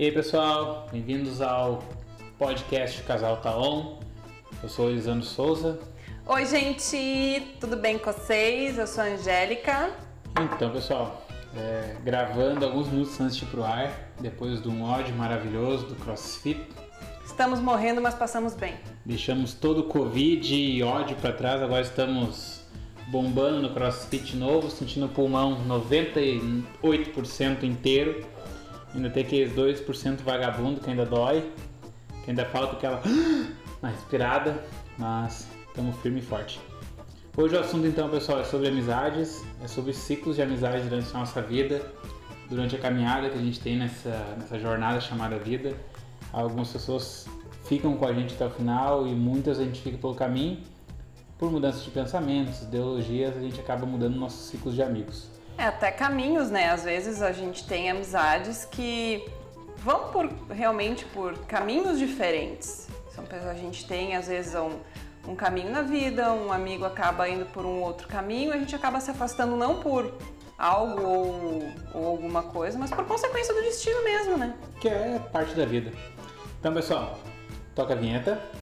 E aí pessoal, bem-vindos ao podcast Casal Taon. Eu sou o Elisandro Souza. Oi gente, tudo bem com vocês? Eu sou a Angélica. Então pessoal, é, gravando alguns minutos antes de ir pro ar, depois de um ódio maravilhoso do CrossFit. Estamos morrendo, mas passamos bem. Deixamos todo o Covid e ódio para trás, agora estamos bombando no CrossFit novo, sentindo o pulmão 98% inteiro. Ainda tem aqueles 2% vagabundo que ainda dói, que ainda falta aquela uma respirada, mas estamos firme e forte. Hoje o assunto então, pessoal, é sobre amizades, é sobre ciclos de amizade durante a nossa vida, durante a caminhada que a gente tem nessa, nessa jornada chamada vida. Algumas pessoas ficam com a gente até o final e muitas a gente fica pelo caminho. Por mudanças de pensamentos, ideologias, a gente acaba mudando nossos ciclos de amigos. É, até caminhos, né? Às vezes a gente tem amizades que vão por realmente por caminhos diferentes. São pessoas, a gente tem, às vezes, um, um caminho na vida, um amigo acaba indo por um outro caminho, a gente acaba se afastando não por algo ou, ou alguma coisa, mas por consequência do destino mesmo, né? Que é parte da vida. Então, pessoal, toca a vinheta.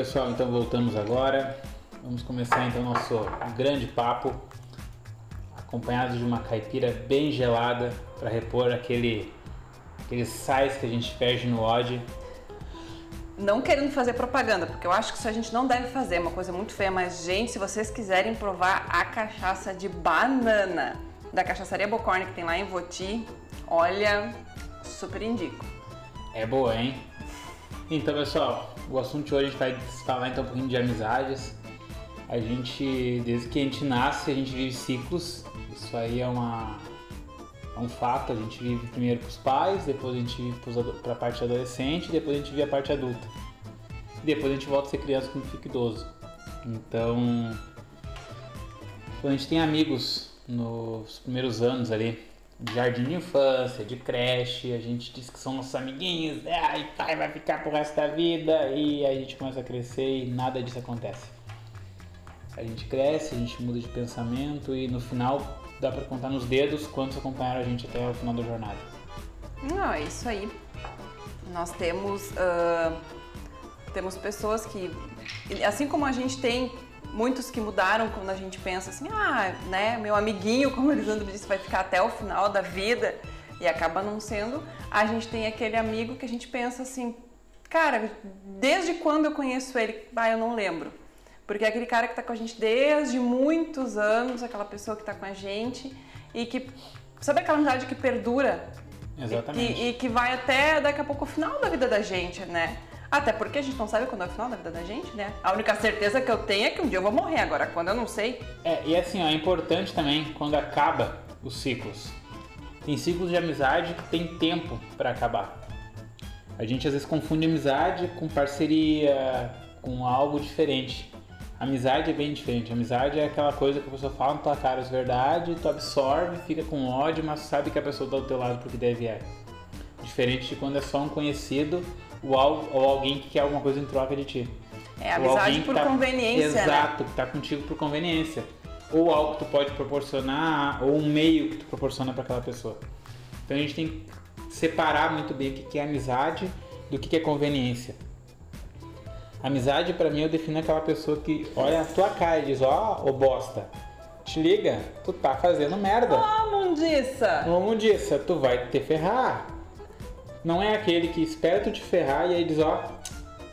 Pessoal, então voltamos agora. Vamos começar então nosso grande papo, acompanhado de uma caipira bem gelada para repor aquele aqueles sais que a gente perde no ódio. Não querendo fazer propaganda, porque eu acho que isso a gente não deve fazer, é uma coisa muito feia, mas gente, se vocês quiserem provar a cachaça de banana da cachaçaria Bocorne que tem lá em Voti, olha, super indico. É boa, hein? Então, pessoal, o assunto de hoje a gente vai falar então um pouquinho de amizades. A gente, desde que a gente nasce, a gente vive ciclos. Isso aí é, uma, é um fato. A gente vive primeiro para os pais, depois a gente vive para a parte adolescente, depois a gente vive a parte adulta. E depois a gente volta a ser criança quando fica idoso. Então, quando a gente tem amigos nos primeiros anos ali, de jardim de infância, de creche, a gente diz que são nossos amiguinhos, ah, e pai vai ficar pro resto da vida, e a gente começa a crescer e nada disso acontece. A gente cresce, a gente muda de pensamento e no final dá para contar nos dedos quantos acompanharam a gente até o final da jornada. Não, é isso aí. Nós temos, uh, temos pessoas que, assim como a gente tem muitos que mudaram quando a gente pensa assim, ah, né, meu amiguinho, como o Elisandro disse, vai ficar até o final da vida e acaba não sendo. A gente tem aquele amigo que a gente pensa assim, cara, desde quando eu conheço ele? Ah, eu não lembro. Porque é aquele cara que está com a gente desde muitos anos, aquela pessoa que está com a gente e que, sabe aquela amizade que perdura? Exatamente. E e que vai até daqui a pouco o final da vida da gente, né? Até porque a gente não sabe quando é o final da vida da gente, né? A única certeza que eu tenho é que um dia eu vou morrer, agora quando eu não sei. É, e assim, ó, é importante também quando acaba os ciclos. Tem ciclos de amizade que tem tempo para acabar. A gente às vezes confunde amizade com parceria, com algo diferente. Amizade é bem diferente. Amizade é aquela coisa que a pessoa fala na tua cara as verdade, tu absorve, fica com ódio, mas sabe que a pessoa tá do teu lado porque deve é. Diferente de quando é só um conhecido ou, ou alguém que quer alguma coisa em troca de ti. É, amizade por tá, conveniência, né? Exato, né? que tá contigo por conveniência. Ou algo que tu pode proporcionar, ou um meio que tu proporciona para aquela pessoa. Então a gente tem que separar muito bem o que é amizade do que é conveniência. Amizade para mim eu defino aquela pessoa que olha a tua cara e diz, ó, oh, ô bosta, te liga, tu tá fazendo merda. Ô, oh, mundiça! Ô, mundiça, tu vai te ferrar. Não é aquele que espera tu te ferrar e aí diz, ó,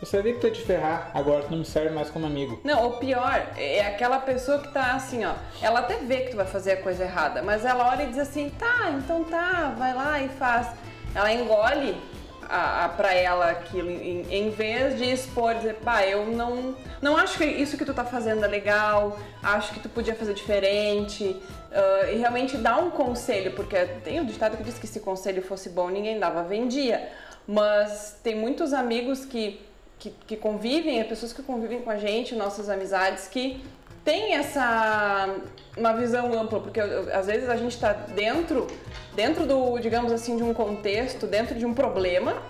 eu sabia que tu ia te ferrar, agora tu não me serve mais como amigo. Não, o pior é aquela pessoa que tá assim, ó, ela até vê que tu vai fazer a coisa errada, mas ela olha e diz assim, tá, então tá, vai lá e faz. Ela engole a, a, pra ela aquilo, em, em, vez de expor, dizer, pá, eu não, não acho que isso que tu tá fazendo é legal, acho que tu podia fazer diferente, uh, e realmente dar um conselho, porque tem um ditado que diz que se conselho fosse bom, ninguém dava, vendia, mas tem muitos amigos que, que, que convivem, pessoas que convivem com a gente, nossas amizades, que tem essa uma visão ampla, porque às vezes a gente está dentro, dentro do, digamos assim, de um contexto, dentro de um problema,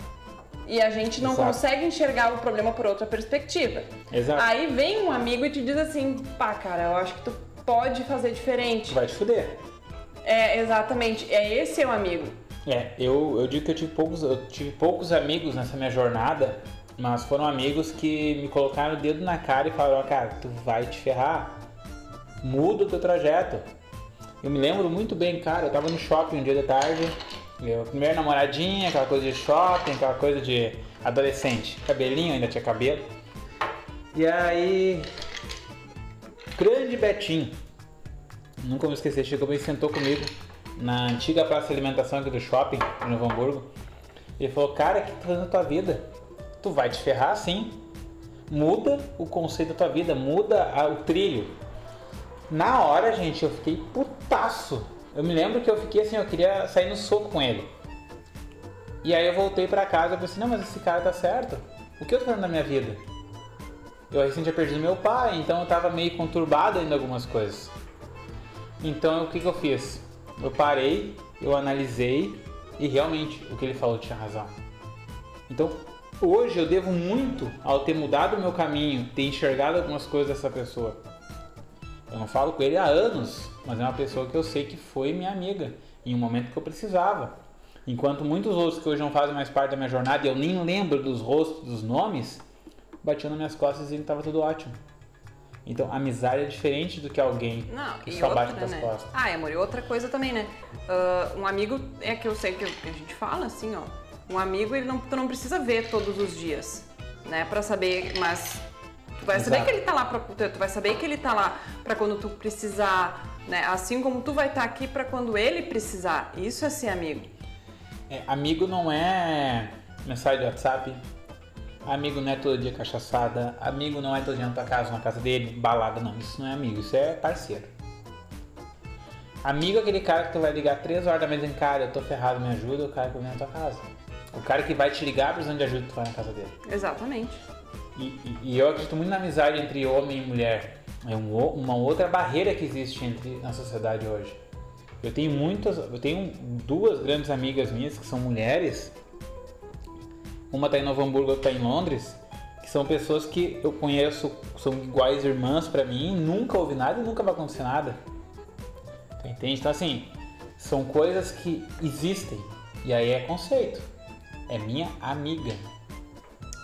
e a gente não Exato. consegue enxergar o problema por outra perspectiva. Exato. Aí vem um amigo e te diz assim, pá, cara, eu acho que tu pode fazer diferente. Tu vai te fuder. É, exatamente, é esse é o amigo. É, eu, eu digo que eu tive, poucos, eu tive poucos amigos nessa minha jornada, mas foram amigos que me colocaram o dedo na cara e falaram, cara, tu vai te ferrar. Muda o teu trajeto. Eu me lembro muito bem, cara, eu tava no shopping um dia de tarde, eu, primeira namoradinha, aquela coisa de shopping, aquela coisa de adolescente. Cabelinho, ainda tinha cabelo. E aí, grande Betinho, nunca vou esquecer, chegou e sentou comigo na antiga praça de alimentação aqui do shopping, em Novo Hamburgo. Ele falou, cara, o que tu tá fazendo na tua vida? Tu vai te ferrar sim. Muda o conceito da tua vida, muda o trilho. Na hora, gente, eu fiquei putaço. Eu me lembro que eu fiquei assim, eu queria sair no soco com ele. E aí eu voltei pra casa e pensei, não, mas esse cara tá certo. O que eu tô fazendo na minha vida? Eu recém tinha perdido meu pai, então eu tava meio conturbado ainda algumas coisas. Então o que, que eu fiz? Eu parei, eu analisei e realmente o que ele falou tinha razão. Então hoje eu devo muito ao ter mudado o meu caminho, ter enxergado algumas coisas dessa pessoa. Eu não falo com ele há anos, mas é uma pessoa que eu sei que foi minha amiga em um momento que eu precisava. Enquanto muitos outros que hoje não fazem mais parte da minha jornada e eu nem lembro dos rostos, dos nomes, batiam nas minhas costas e estava tudo ótimo. Então, amizade é diferente do que alguém Não, que só outra, bate nas né? costas. Ah, amor, e outra coisa também, né? Ah, um amigo, é que eu sei que a gente fala assim, ó. Um amigo, ele não, tu não precisa ver todos os dias, né? Pra saber, mas tu vai saber Exato. que ele tá lá pra, tu vai saber que ele tá lá pra quando tu precisar, né? Assim como tu vai estar aqui pra quando ele precisar. Isso é ser amigo. É, amigo não é mensagem de WhatsApp. Amigo não é todo dia cachaçada. Amigo não é todo dia na tua casa, na casa dele, balada. Não, isso não é amigo, isso é parceiro. Amigo é aquele cara que tu vai ligar 3 horas da manhã dizendo, cara, eu tô ferrado, me ajuda, o cara que vem na tua casa. O cara que vai te ligar precisando de ajuda, tu vai na casa dele. Exatamente. E, e- e eu acredito muito na amizade entre homem e mulher. É um uma outra barreira que existe entre, na sociedade hoje. Eu tenho muitas, eu tenho duas grandes amigas minhas que são mulheres. Uma tá em Novo Hamburgo, outra tá em Londres, que são pessoas que eu conheço, são iguais irmãs pra mim, nunca houve nada e nunca vai acontecer nada. Tu entende? Então assim, são coisas que existem. E aí é conceito. É minha amiga.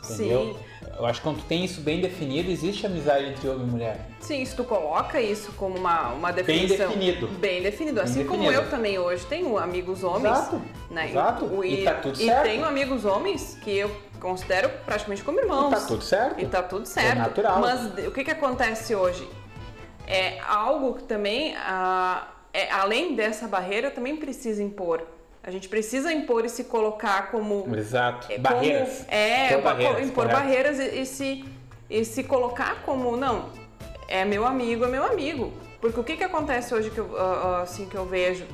Entendeu? Sim. Eu acho que quando tu tem isso bem definido, existe amizade entre homem e mulher. Sim, se tu coloca isso como uma, uma Bem definição. definido. Bem definido. Bem Assim como definido. eu também hoje tenho amigos homens. Exato, Né? exato. O- E tá tudo e certo. tenho amigos homens que eu considero praticamente como irmãos. E tá tudo certo. E tá tudo certo. natural. Mas o que que acontece hoje? É algo que também, ah, é, além dessa barreira, também precisa impor. A gente precisa impor e se colocar como Exato. é, barreiras. como- é, Impor barreiras, impor barreiras e, e se, e se colocar como, não, é meu amigo, é meu amigo. Porque o que, que acontece hoje que eu, assim, que eu vejo?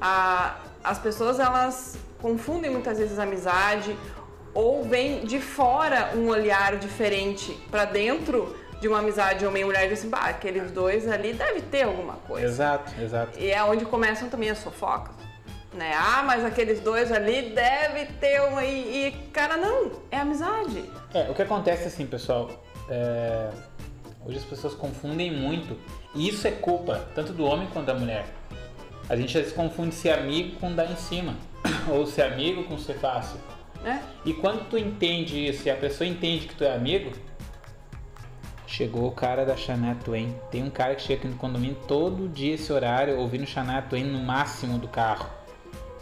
Ah, as pessoas, elas confundem muitas vezes amizade ou vem de fora um olhar diferente pra dentro de uma amizade homem e assim, bah, aqueles dois ali deve ter alguma coisa. Exato, exato. E é onde começam também as fofocas. Né? Ah, mas aqueles dois ali deve ter uma. E, e, cara, não, é amizade. É, o que acontece assim, pessoal, é, hoje as pessoas confundem muito, e isso é culpa tanto do homem quanto da mulher. A gente às vezes confunde ser amigo com dar em cima, ou ser amigo com ser fácil. Né? E quando tu entende isso e a pessoa entende que tu é amigo, chegou o cara da Shania Twain. Tem um cara que chega aqui no condomínio todo dia esse horário ouvindo Shania Twain no máximo do carro.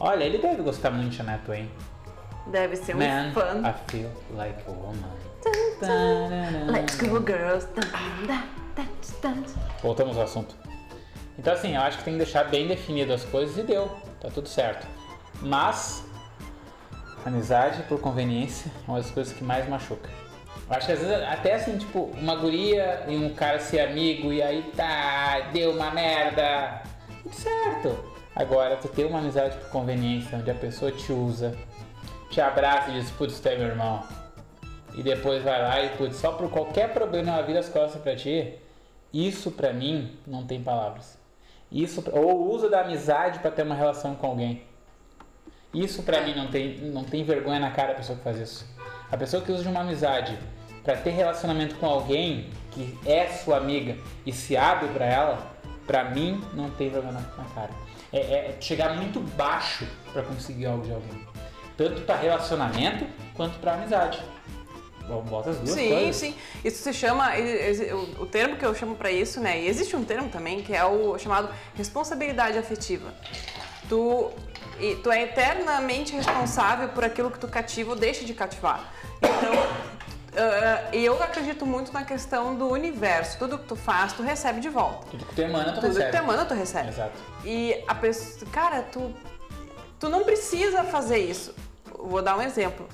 Olha, ele deve gostar muito de Shania Twain. Deve ser um Man, fã. I feel like a woman. Let's go, girls. Voltamos ao assunto. Então assim, eu acho que tem que deixar bem definido as coisas e deu, tá tudo certo. Mas amizade por conveniência é uma das coisas que mais machuca. Eu acho que às vezes até assim, tipo, uma guria e um cara ser amigo e aí tá, deu uma merda. Tudo certo. Agora, tu ter uma amizade por conveniência, onde a pessoa te usa, te abraça e diz, putz, tu é meu irmão. E depois vai lá e, putz, só por qualquer problema ela vira as costas pra ti. Isso pra mim não tem palavras. Isso ou o uso da amizade para ter uma relação com alguém. Isso pra mim não tem não tem vergonha na cara a pessoa que faz isso. A pessoa que usa de uma amizade para ter relacionamento com alguém que é sua amiga e se abre para ela, pra mim não tem vergonha na cara. É, é chegar muito baixo para conseguir algo de alguém. Tanto para relacionamento quanto para amizade. Bota as duas sim, coisas. Sim. Isso se chama, o, o termo que eu chamo para isso, né? E existe um termo também que é o chamado responsabilidade afetiva. Tu, tu é eternamente responsável por aquilo que tu cativa ou deixa de cativar. Então, uh, eu acredito muito na questão do universo. Tudo que tu faz, tu recebe de volta. Tudo que tu emana, tu Tudo recebe. que tu emana, tu recebe. Exato. E a pessoa, cara, tu, tu não precisa fazer isso. Vou dar um exemplo.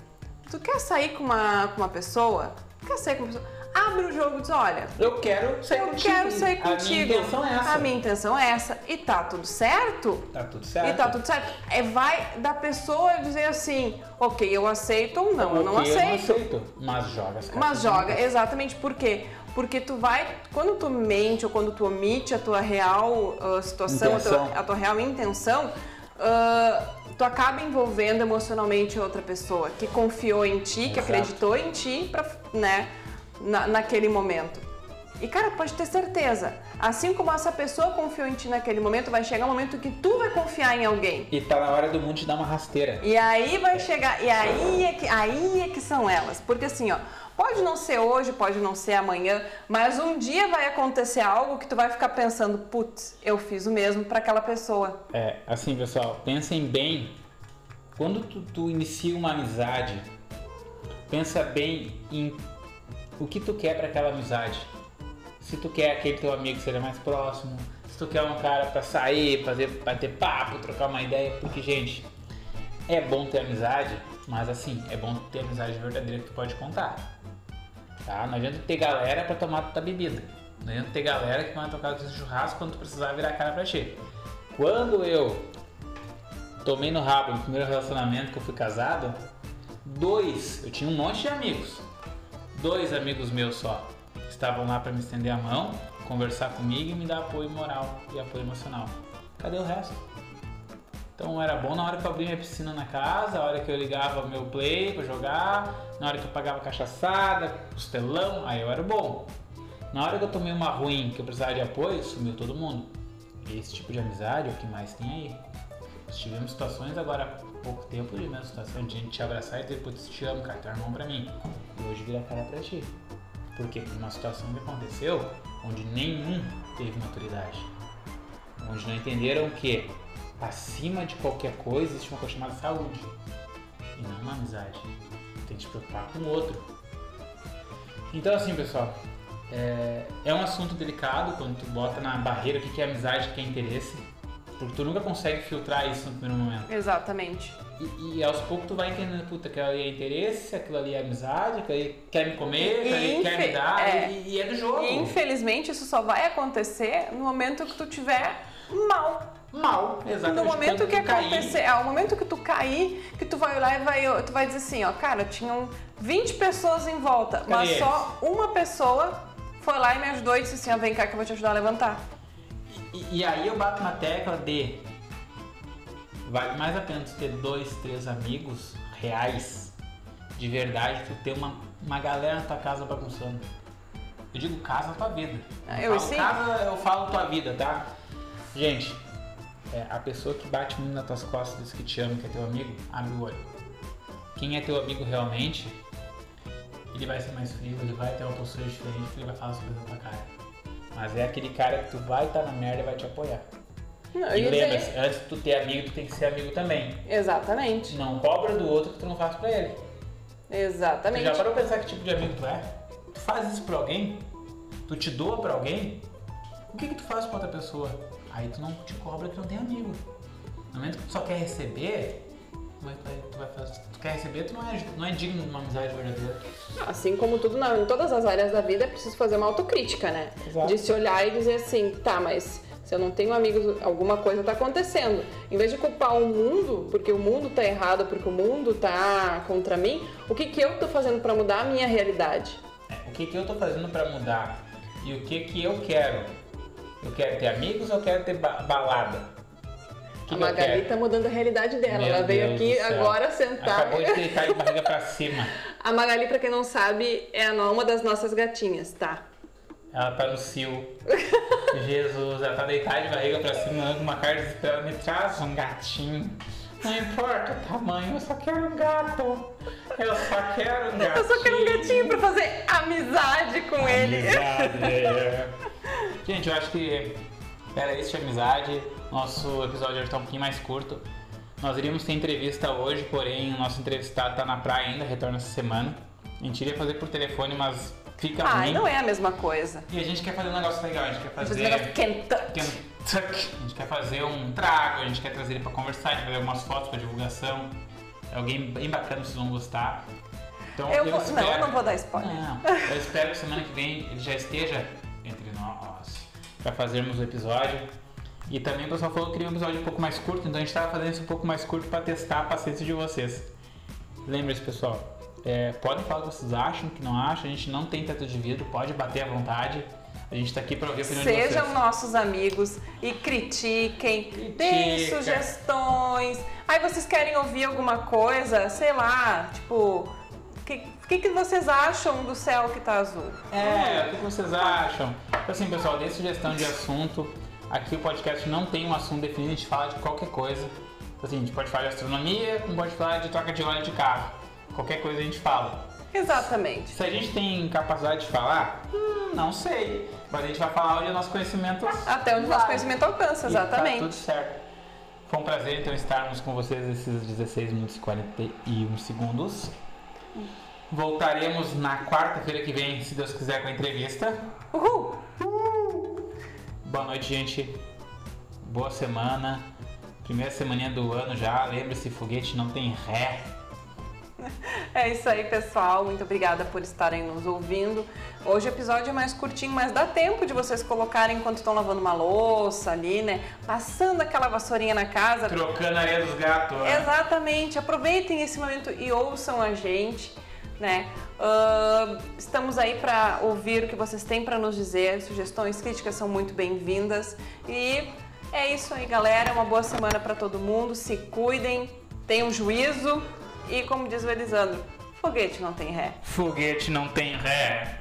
Tu quer sair com uma, com uma pessoa? Quer sair com uma pessoa? Abre o jogo e diz, olha, Eu quero sair eu contigo. quero sair A minha contigo. intenção é essa. A minha intenção é essa. E tá tudo certo? Tá tudo certo. E tá tudo certo. É vai da pessoa dizer assim, ok, eu aceito ou não, eu não aceito. Eu não aceito. Mas joga as. Mas joga, exatamente. Por quê? Porque tu vai, quando tu mente ou quando tu omite a tua real ah, situação, a tua, a tua real intenção, ah, tu acaba envolvendo emocionalmente outra pessoa que confiou em ti, que Exato. acreditou em ti, pra, né, na, naquele momento. E cara, pode ter certeza, assim como essa pessoa confiou em ti naquele momento, vai chegar um momento que tu vai confiar em alguém. E tá na hora do mundo te dar uma rasteira. E aí vai chegar, e aí é que, aí é que são elas. Porque assim, ó, pode não ser hoje, pode não ser amanhã, mas um dia vai acontecer algo que tu vai ficar pensando, putz, eu fiz o mesmo para aquela pessoa. É, assim, pessoal, pensem bem. Quando tu, tu inicia uma amizade, pensa bem em o que tu quer para aquela amizade. Se tu quer aquele teu amigo que seja mais próximo, se tu quer um cara para sair, fazer, bater papo, trocar uma ideia, porque, gente, é bom ter amizade, mas assim, é bom ter amizade verdadeira que tu pode contar. Tá? Não adianta ter galera para tomar tua bebida. Não adianta ter galera que vai tocar o churrasco quando tu precisar virar a cara pra ti. Quando eu tomei no rabo no primeiro relacionamento que eu fui casado, dois, eu tinha um monte de amigos. Dois amigos meus só estavam lá para me estender a mão, conversar comigo e me dar apoio moral e apoio emocional. Cadê o resto? Então era bom na hora que eu abria minha piscina na casa, a hora que eu ligava meu play pra jogar, na hora que eu pagava cachaçada, costelão, aí eu era bom. Na hora que eu tomei uma ruim, que eu precisava de apoio, sumiu todo mundo. Esse tipo de amizade é o que mais tem aí. Tivemos situações agora há pouco tempo de mesma situação de gente te abraçar e dizer, putz, te amo, cara, tu é irmão pra mim. E hoje vira cara pra ti. Porque foi uma situação que aconteceu onde nenhum teve maturidade. Onde não entenderam que acima de qualquer coisa existe uma coisa chamada saúde. E não uma amizade. Tem que te preocupar com o outro. Então assim, pessoal, é, é um assunto delicado quando tu bota na barreira o que é amizade, o que é interesse. Porque tu nunca consegue filtrar isso no primeiro momento. Exatamente. E, e aos poucos tu vai entendendo, puta, aquilo ali é interesse, aquilo ali é amizade, aquilo ali quer me comer, aquilo ali quer me dar, é. e, e é do jogo. E infelizmente isso só vai acontecer no momento que tu tiver mal. Mal, exatamente. No momento que tu cair, acontecer, é o momento que tu cair, que tu vai olhar e vai, tu vai dizer assim, ó, cara, tinham 20 pessoas em volta, mas eles? só uma pessoa foi lá e me ajudou e disse assim, ó, vem cá que eu vou te ajudar a levantar. E, e aí eu bato na tecla de vale mais a pena tu ter dois, três amigos reais, de verdade, tu ter uma, uma galera na tua casa bagunçando. Eu digo casa na tua vida. Ah, eu falo sim. casa, eu falo tua vida, tá? Gente, é, a pessoa que bate muito nas tuas costas, diz que te ama, que é teu amigo, abre o olho. Quem é teu amigo realmente, ele vai ser mais frio, ele vai ter uma postura diferente, ele vai falar sobre a tua cara. Mas é aquele cara que tu vai estar na merda e vai te apoiar. Não, E lembra-se, antes de tu ter amigo, tu tem que ser amigo também. Exatamente. Não cobra do outro que tu não faz pra ele. Tu Exatamente. já parou pra pensar que tipo de amigo tu é? Tu faz isso pra alguém? Tu te doa pra alguém? O que que tu faz pra outra pessoa? Aí tu não te cobra que não tem amigo. No momento que tu só quer receber, como é que tu vai, tu vai fazer? Tu quer receber, tu não é, não é digno de uma amizade verdadeira. Assim como tudo na, em todas as áreas da vida, é preciso fazer uma autocrítica, né? Exato. De se olhar e dizer assim, tá, mas se eu não tenho amigos, alguma coisa tá acontecendo. Em vez de culpar o mundo, porque o mundo tá errado, porque o mundo tá contra mim, o que que eu tô fazendo pra mudar a minha realidade? É, o que que eu tô fazendo pra mudar? E o que que eu quero? Eu quero ter amigos ou eu quero ter ba- balada? Que A Magali tá mudando a realidade dela. Meu Ela veio Deus aqui agora sentar. Acabou de deitar de barriga pra cima. A Magali, pra quem não sabe, é uma das nossas gatinhas, tá? Ela tá no cio. Jesus, ela tá deitada de barriga pra cima com uma cara desesperada. Me traz um gatinho. Não importa o tamanho, eu só quero um gato. Eu só quero um gatinho. Eu só quero um gatinho pra fazer amizade com ele. Amizade. é. Gente, eu acho que era isso de amizade. Nosso episódio hoje tá um pouquinho mais curto. Nós iríamos ter entrevista hoje, porém o nosso entrevistado tá na praia ainda, retorna essa semana. A gente iria fazer por telefone, mas fica ruim. não é a mesma coisa. E a gente quer fazer um negócio legal, a gente quer Fazer fazer. um negócio Kentucky. Kentucky. A gente quer fazer um trago, a gente quer trazer ele pra conversar, a gente vai fazer algumas fotos pra divulgação. É alguém bem bacana, vocês vão gostar. Então, Eu vou, espero... não, eu não vou dar spoiler. Não, eu espero que semana que vem ele já esteja entre nós para fazermos o episódio. E também o pessoal falou que queria um episódio um pouco mais curto, então a gente estava fazendo isso um pouco mais curto para testar a paciência de vocês. Lembre-se, pessoal, é, podem falar o que vocês acham, que não acham, a gente não tem teto de vidro, pode bater à vontade. A gente está aqui para ouvir a opinião de Sejam vocês. nossos amigos e critiquem, deem Critica. sugestões. Aí vocês querem ouvir alguma coisa, sei lá, tipo, o que, que, que vocês acham do céu que tá azul? É, o que vocês acham? Então, Assim, pessoal, dê sugestão de assunto. Aqui o podcast não tem um assunto definido, a gente fala de qualquer coisa. Assim, a gente pode falar de astronomia, pode falar de troca de óleo de carro. Qualquer coisa a gente fala. Exatamente. Se a gente tem capacidade de falar, hum, não sei. Mas a gente vai falar onde o nosso conhecimento. Até onde o nosso conhecimento alcança, E Tá exatamente. tudo certo. Foi um prazer então estarmos com vocês esses 16 minutos e 41 segundos. Voltaremos na quarta-feira que vem, se Deus quiser, com a entrevista. Uhul! Boa noite, gente. Boa semana. Primeira semaninha do ano já. Lembre-se, foguete não tem ré. É isso aí, pessoal. Muito obrigada por estarem nos ouvindo. Hoje o episódio é mais curtinho, mas dá tempo de vocês colocarem enquanto estão lavando uma louça ali, né? Passando aquela vassourinha na casa. Trocando a areia dos gatos. ó. Exatamente. Aproveitem esse momento e ouçam a gente, né? Ahn, estamos aí para ouvir o que vocês têm para nos dizer. Sugestões, críticas são muito bem-vindas. E é isso aí, galera. Uma boa semana para todo mundo. Se cuidem, tenham juízo e, como diz o Elisandro, foguete não tem ré. Foguete não tem ré.